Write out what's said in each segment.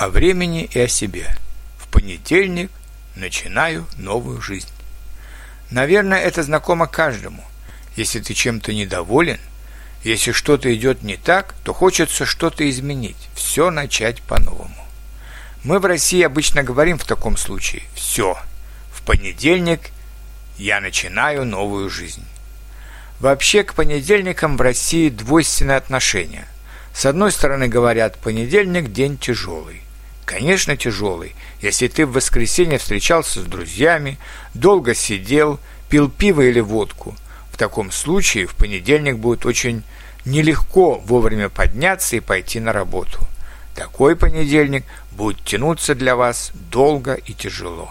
о времени и о себе. В понедельник начинаю новую жизнь. Наверное, это знакомо каждому. Если ты чем-то недоволен, если что-то идет не так, то хочется что-то изменить, все начать по-новому. Мы в России обычно говорим в таком случае «все, в понедельник я начинаю новую жизнь». Вообще к понедельникам в России двойственное отношение. С одной стороны говорят, понедельник – день тяжелый. Конечно, тяжелый, если ты в воскресенье встречался с друзьями, долго сидел, пил пиво или водку. В таком случае в понедельник будет очень нелегко вовремя подняться и пойти на работу. Такой понедельник будет тянуться для вас долго и тяжело.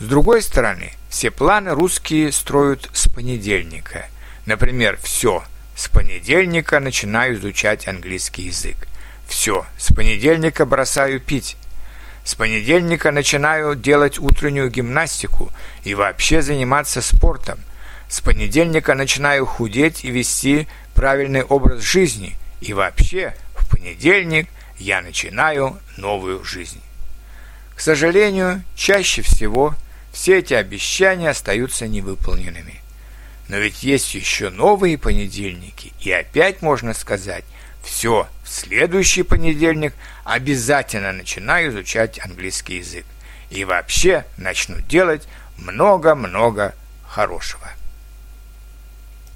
С другой стороны, все планы русские строят с понедельника – Например, все. С понедельника начинаю изучать английский язык. Все. С понедельника бросаю пить. С понедельника начинаю делать утреннюю гимнастику и вообще заниматься спортом. С понедельника начинаю худеть и вести правильный образ жизни. И вообще, в понедельник я начинаю новую жизнь. К сожалению, чаще всего все эти обещания остаются невыполненными. Но ведь есть еще новые понедельники, и опять можно сказать, все, в следующий понедельник обязательно начинаю изучать английский язык. И вообще начну делать много-много хорошего.